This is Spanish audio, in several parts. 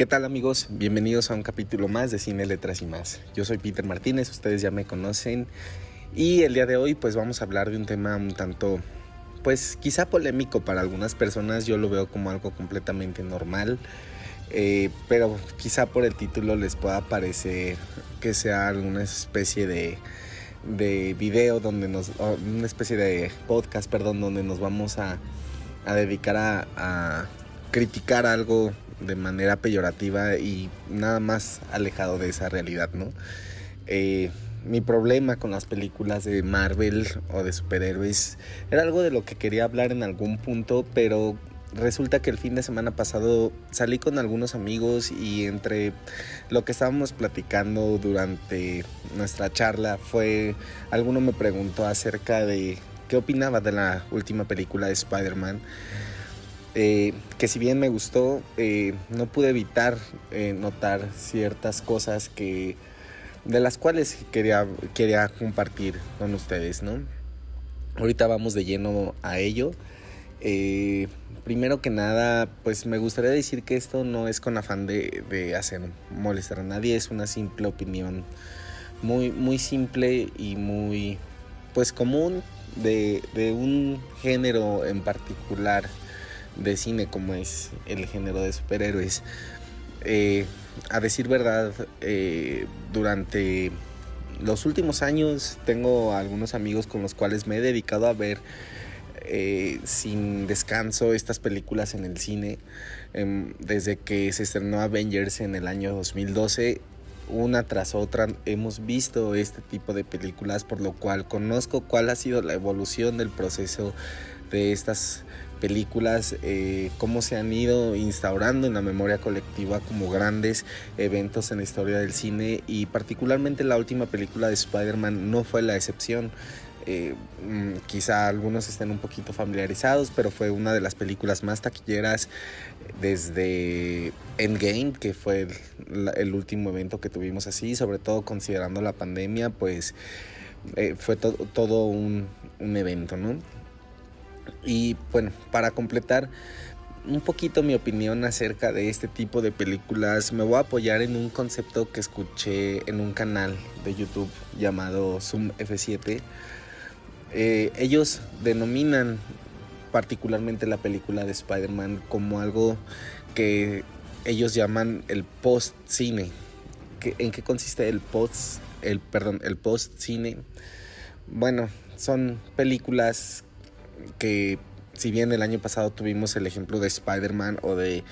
¿Qué tal amigos? Bienvenidos a un capítulo más de Cine, Letras y más. Yo soy Peter Martínez, ustedes ya me conocen y el día de hoy pues vamos a hablar de un tema un tanto pues quizá polémico para algunas personas, yo lo veo como algo completamente normal, eh, pero quizá por el título les pueda parecer que sea alguna especie de, de video donde nos, una especie de podcast, perdón, donde nos vamos a, a dedicar a, a criticar algo de manera peyorativa y nada más alejado de esa realidad, ¿no? Eh, mi problema con las películas de Marvel o de superhéroes era algo de lo que quería hablar en algún punto, pero resulta que el fin de semana pasado salí con algunos amigos y entre lo que estábamos platicando durante nuestra charla fue, alguno me preguntó acerca de qué opinaba de la última película de Spider-Man. Eh, que si bien me gustó, eh, no pude evitar eh, notar ciertas cosas que de las cuales quería, quería compartir con ustedes, ¿no? Ahorita vamos de lleno a ello. primero que nada, pues me gustaría decir que esto no es con afán de, de hacer molestar a nadie, es una simple opinión muy, muy simple y muy, pues común de, de un género en particular de cine como es el género de superhéroes. Eh, a decir verdad, eh, durante los últimos años tengo algunos amigos con los cuales me he dedicado a ver eh, sin descanso estas películas en el cine. Em, desde que se estrenó Avengers en el año 2012, una tras otra hemos visto este tipo de películas, por lo cual conozco cuál ha sido la evolución del proceso de estas películas, eh, cómo se han ido instaurando en la memoria colectiva como grandes eventos en la historia del cine y particularmente la última película de Spider-Man no fue la excepción. Eh, mm, quizá algunos estén un poquito familiarizados, pero fue una de las películas más taquilleras desde Endgame, que fue el, último evento que tuvimos así, sobre todo considerando la pandemia, pues eh, fue todo un, un evento, ¿no? Y bueno, para completar un poquito mi opinión acerca de este tipo de películas, me voy a apoyar en un concepto que escuché en un canal de YouTube llamado Zoom F7. Eh, ellos denominan particularmente la película de Spider-Man como algo que ellos llaman el post-cine. ¿En qué consiste el post, el, perdón, el post-cine? Bueno, son películas que si bien el año pasado tuvimos el ejemplo de Spider-Man o de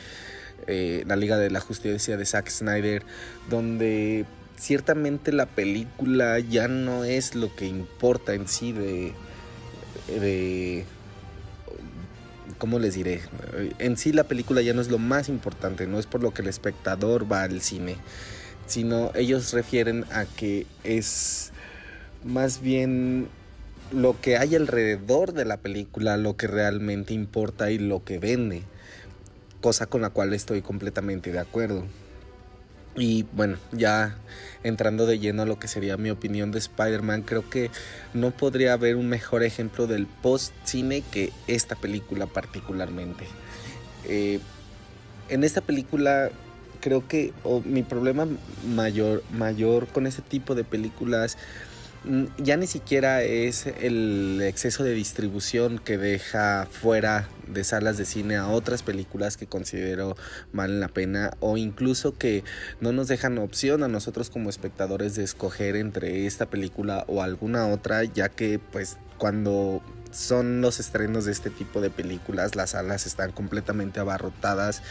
eh, la Liga de la Justicia de Zack Snyder, donde ciertamente la película ya no es lo que importa en sí de, de ¿cómo les diré? En sí la película ya no es lo más importante, no es por lo que el espectador va al cine, sino ellos refieren a que es más bien lo que hay alrededor de la película, lo que realmente importa y lo que vende, cosa con la cual estoy completamente de acuerdo. Y bueno, ya entrando de lleno a lo que sería mi opinión de Spider-Man, creo que no podría haber un mejor ejemplo del post-cine que esta película particularmente. Eh, en esta película creo que mi problema mayor, mayor con este tipo de películas ya ni siquiera es el exceso de distribución que deja fuera de salas de cine a otras películas que considero valen la pena o incluso que no nos dejan opción a nosotros como espectadores de escoger entre esta película o alguna otra ya que pues cuando son los estrenos de este tipo de películas las salas están completamente abarrotadas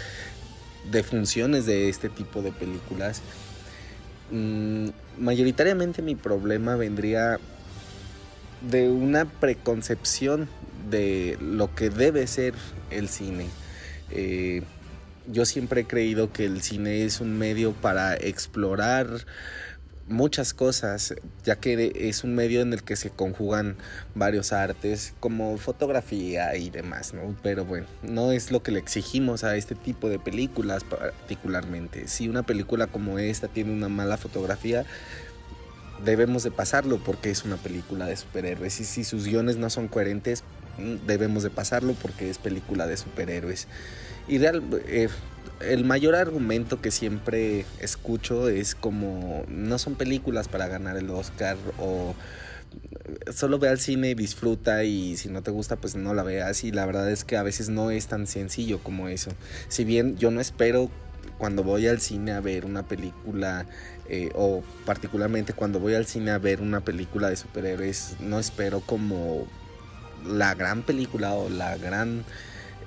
de funciones de este tipo de películas Mm, mayoritariamente mi problema vendría de una preconcepción de lo que debe ser el cine. Eh, yo siempre he creído que el cine es un medio para explorar muchas cosas, ya que es un medio en el que se conjugan varios artes como fotografía y demás, ¿no? Pero bueno, no es lo que le exigimos a este tipo de películas particularmente. Si una película como esta tiene una mala fotografía, debemos de pasarlo porque es una película de superhéroes y si sus guiones no son coherentes, debemos de pasarlo porque es película de superhéroes. Y eh, el mayor argumento que siempre escucho es como no son películas para ganar el Oscar o solo ve al cine disfruta y si no te gusta pues no la veas y la verdad es que a veces no es tan sencillo como eso. Si bien yo no espero cuando voy al cine a ver una película eh, o particularmente cuando voy al cine a ver una película de superhéroes no espero como la gran película o la gran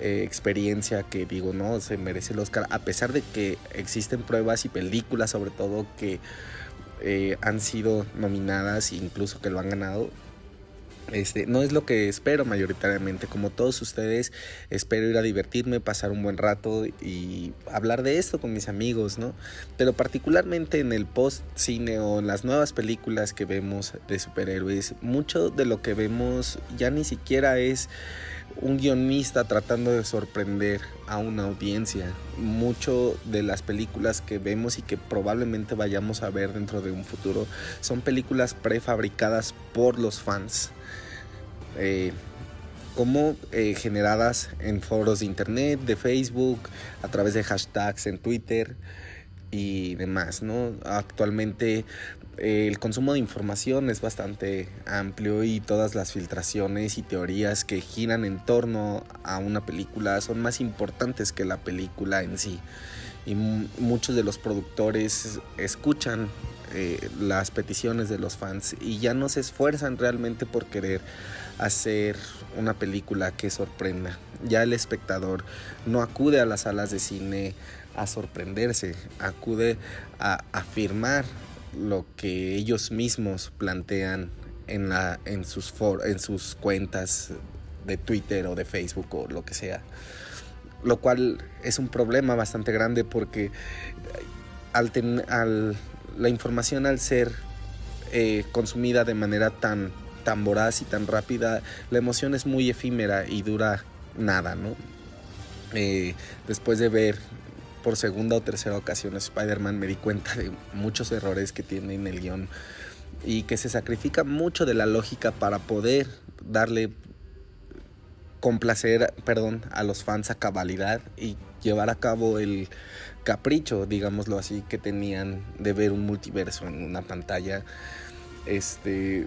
eh, experiencia que digo no se merece el Oscar a pesar de que existen pruebas y películas sobre todo que eh, han sido nominadas e incluso que lo han ganado. Este, no es lo que espero mayoritariamente. Como todos ustedes, espero ir a divertirme, pasar un buen rato y hablar de esto con mis amigos, ¿no? Pero particularmente en el post cine o las nuevas películas que vemos de superhéroes, mucho de lo que vemos ya ni siquiera es un guionista tratando de sorprender a una audiencia. Mucho de las películas que vemos y que probablemente vayamos a ver dentro de un futuro son películas prefabricadas por los fans. Eh, como eh, generadas en foros de internet, de Facebook, a través de hashtags en Twitter y demás, ¿no? Actualmente el consumo de información es bastante amplio y todas las filtraciones y teorías que giran en torno a una película son más importantes que la película en sí. Y muchos de los productores escuchan eh, las peticiones de los fans y ya no se esfuerzan realmente por querer hacer una película que sorprenda. Ya el espectador no acude a las salas de cine a sorprenderse, acude a afirmar lo que ellos mismos plantean en, la, en, sus, en sus cuentas de Twitter o de Facebook o lo que sea. Lo cual es un problema bastante grande porque al, al la información al ser eh, consumida de manera tan, tan voraz y tan rápida, la emoción es muy efímera y dura nada, ¿no? Eh, después de ver por segunda o tercera ocasión Spider-Man me di cuenta de muchos errores que tiene en el guion y que se sacrifica mucho de la lógica para poder darle complacer, perdón, a los fans a cabalidad y llevar a cabo el capricho, digámoslo así, que tenían de ver un multiverso en una pantalla. Este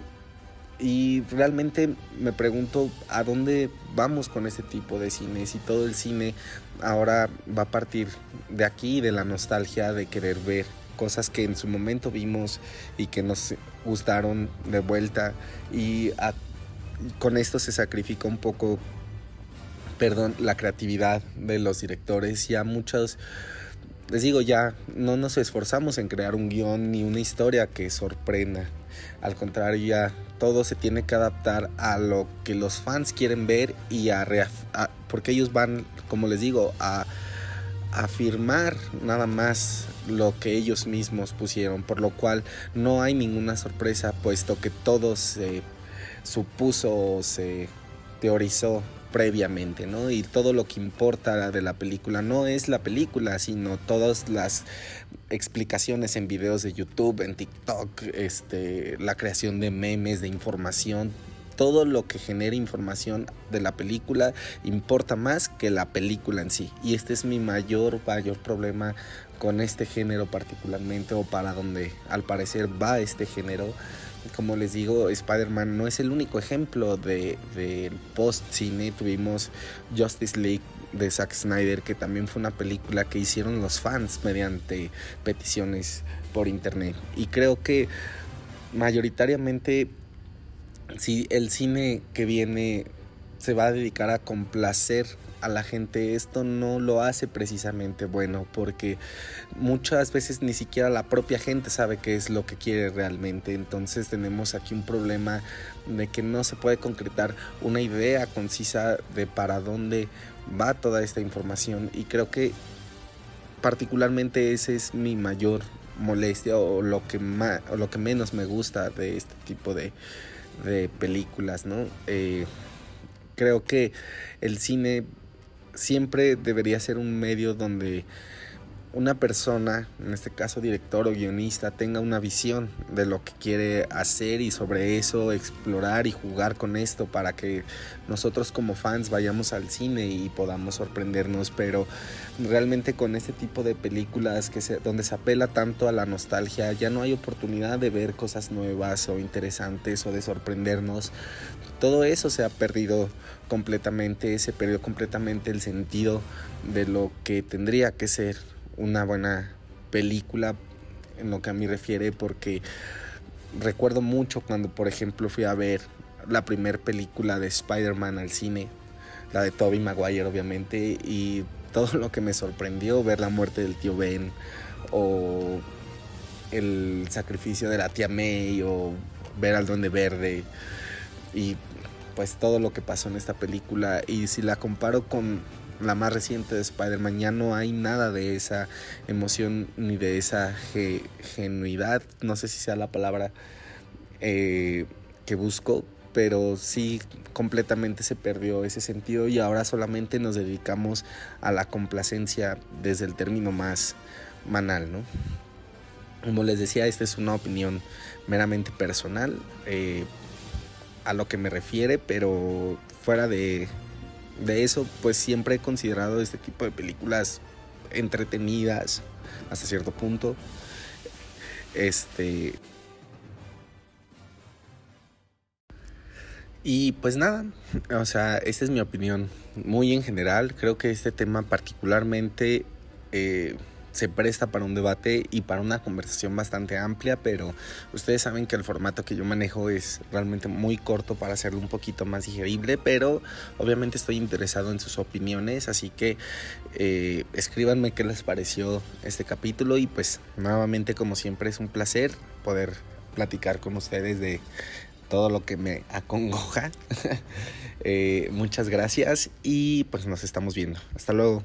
y realmente me pregunto a dónde vamos con este tipo de cine, si todo el cine ahora va a partir de aquí, de la nostalgia, de querer ver cosas que en su momento vimos y que nos gustaron de vuelta y con esto se sacrifica un poco, perdón, la creatividad de los directores y a muchos les digo ya, no nos esforzamos en crear un guion ni una historia que sorprenda. Al contrario, ya todo se tiene que adaptar a lo que los fans quieren ver y a, porque ellos van, como les digo, a, afirmar nada más lo que ellos mismos pusieron, por lo cual no hay ninguna sorpresa, puesto que todo se supuso o se teorizó previamente, ¿no? Y todo lo que importa de la película no es la película, sino todas las explicaciones en videos de YouTube, en TikTok, este, la creación de memes, de información, todo lo que genera información de la película importa más que la película en sí. Y este es mi mayor, mayor problema con este género particularmente o para donde al parecer va este género como les digo, Spider-Man no es el único ejemplo de, post-cine. Tuvimos Justice League de Zack Snyder, que también fue una película que hicieron los fans mediante peticiones por internet. Y creo que mayoritariamente, si el cine que viene se va a dedicar a complacer a la gente esto no lo hace precisamente bueno porque muchas veces ni siquiera la propia gente sabe qué es lo que quiere realmente. Entonces tenemos aquí un problema de que no se puede concretar una idea concisa de para dónde va toda esta información y creo que particularmente ese es mi mayor molestia o lo que más o lo que menos me gusta de este tipo de, de películas no eh, creo que el cine siempre debería ser un medio donde una persona, en este caso director o guionista, tenga una visión de lo que quiere hacer y sobre eso explorar y jugar con esto para que nosotros como fans vayamos al cine y podamos sorprendernos, pero realmente con este tipo de películas que se, donde se apela tanto a la nostalgia, ya no hay oportunidad de ver cosas nuevas o interesantes o de sorprendernos. Todo eso se ha perdido completamente, se perdió completamente el sentido de lo que tendría que ser una buena película en lo que a mí refiere porque recuerdo mucho cuando por ejemplo fui a ver la primera película de Spider-Man al cine, la de Tobey Maguire obviamente, y todo lo que me sorprendió ver la muerte del tío Ben o el sacrificio de la tía May o ver al duende verde y pues todo lo que pasó en esta película y si la comparo con la más reciente de Spider-Man, ya no hay nada de esa emoción ni de esa genuidad, no sé si sea la palabra eh, que busco, pero sí completamente se perdió ese sentido y ahora solamente nos dedicamos a la complacencia desde el término más manal, ¿no? Como les decía, esta es una opinión meramente personal eh, a lo que me refiere, pero fuera de, de eso, pues siempre he considerado este tipo de películas entretenidas hasta cierto punto. Este. Y pues nada, o sea, esta es mi opinión muy en general. Creo que este tema particularmente eh, se presta para un debate y para una conversación bastante amplia, pero ustedes saben que el formato que yo manejo es realmente muy corto para hacerlo un poquito más digerible, pero obviamente estoy interesado en sus opiniones, así que eh, escríbanme qué les pareció este capítulo y pues nuevamente como siempre es un placer poder platicar con ustedes de todo lo que me acongoja. Eh, muchas gracias y pues nos estamos viendo. Hasta luego.